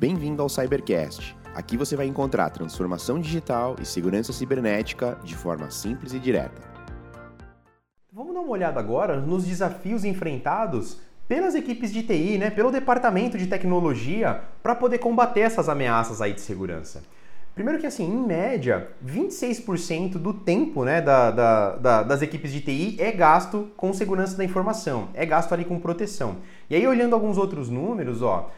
Bem-vindo ao Cybercast. Aqui você vai encontrar transformação digital e segurança cibernética de forma simples e direta. Vamos dar uma olhada agora nos desafios enfrentados pelas equipes de TI, né, pelo departamento de tecnologia, para poder combater essas ameaças aí de segurança. Primeiro que assim, em média, 26% do tempo né, da, da, da, das equipes de TI é gasto com segurança da informação, é gasto ali com proteção. E aí, olhando alguns outros números, ó,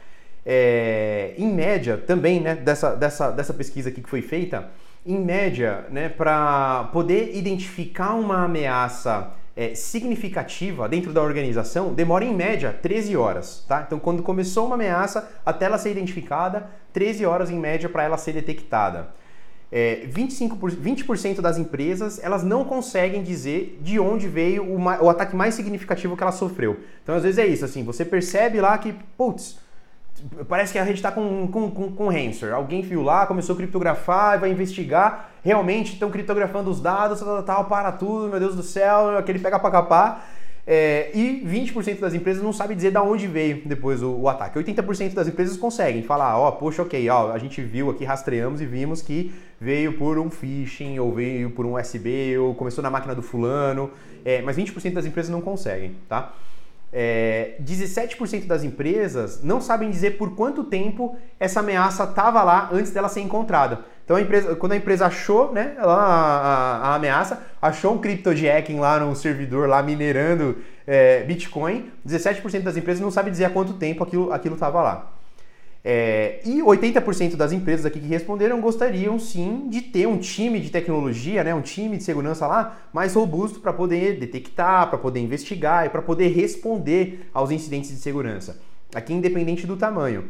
é, em média, também, né, dessa, dessa, dessa pesquisa aqui que foi feita, em média, né, para poder identificar uma ameaça é, significativa dentro da organização, demora em média 13 horas, tá? Então, quando começou uma ameaça até ela ser identificada, 13 horas em média para ela ser detectada. É, 25%, 20% das empresas elas não conseguem dizer de onde veio o, o ataque mais significativo que ela sofreu. Então, às vezes é isso, assim, você percebe lá que, putz, Parece que a gente está com, com, com, com ransomware. Alguém viu lá, começou a criptografar, vai investigar. Realmente estão criptografando os dados, tal, tal, para tudo, meu Deus do céu, aquele pega para capar. É, e 20% das empresas não sabe dizer de onde veio depois o, o ataque. 80% das empresas conseguem falar, ó, oh, poxa, ok, ó, a gente viu aqui, rastreamos e vimos que veio por um phishing, ou veio por um USB, ou começou na máquina do fulano. É, mas 20% das empresas não conseguem, tá? É, 17% das empresas não sabem dizer por quanto tempo essa ameaça estava lá antes dela ser encontrada. Então, a empresa, quando a empresa achou né, a, a, a ameaça, achou um cryptojacking lá no servidor, lá minerando é, Bitcoin, 17% das empresas não sabem dizer há quanto tempo aquilo estava lá. É, e 80% das empresas aqui que responderam gostariam sim de ter um time de tecnologia, né, um time de segurança lá mais robusto para poder detectar, para poder investigar e para poder responder aos incidentes de segurança. Aqui, independente do tamanho.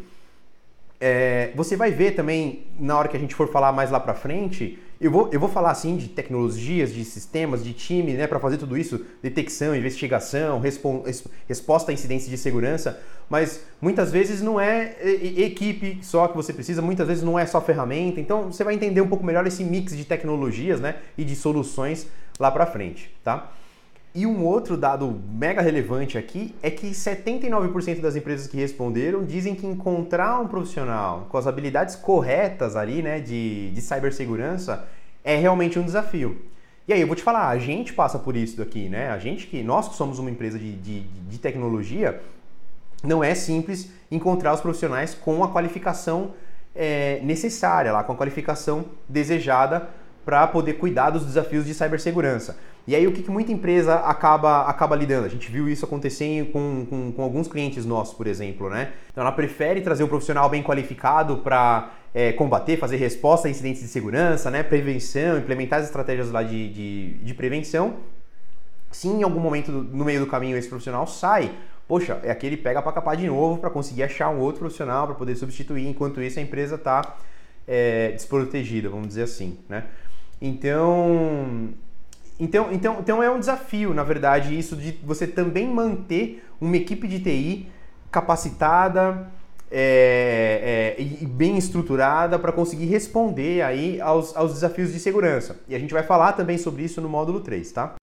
É, você vai ver também, na hora que a gente for falar mais lá para frente, eu vou, eu vou falar assim de tecnologias, de sistemas, de time, né, para fazer tudo isso, detecção, investigação, resposta a incidentes de segurança, mas muitas vezes não é equipe só que você precisa, muitas vezes não é só ferramenta, então você vai entender um pouco melhor esse mix de tecnologias, né, e de soluções lá para frente, tá? E um outro dado mega relevante aqui é que 79% das empresas que responderam dizem que encontrar um profissional com as habilidades corretas ali, né, de, de cibersegurança é realmente um desafio. E aí eu vou te falar, a gente passa por isso daqui, né? A gente que, nós que somos uma empresa de, de, de tecnologia, não é simples encontrar os profissionais com a qualificação é, necessária, lá, com a qualificação desejada para poder cuidar dos desafios de cibersegurança. E aí o que, que muita empresa acaba, acaba lidando? A gente viu isso acontecer com, com, com, alguns clientes nossos, por exemplo, né? Então ela prefere trazer um profissional bem qualificado para é, combater, fazer resposta a incidentes de segurança, né? Prevenção, implementar as estratégias lá de, de, de prevenção. Se em algum momento no meio do caminho esse profissional sai, poxa, é aquele pega para capar de novo para conseguir achar um outro profissional para poder substituir, enquanto isso a empresa está é, desprotegida, vamos dizer assim, né? Então, então, então, então é um desafio, na verdade, isso de você também manter uma equipe de TI capacitada é, é, e bem estruturada para conseguir responder aí aos, aos desafios de segurança. E a gente vai falar também sobre isso no módulo 3, tá?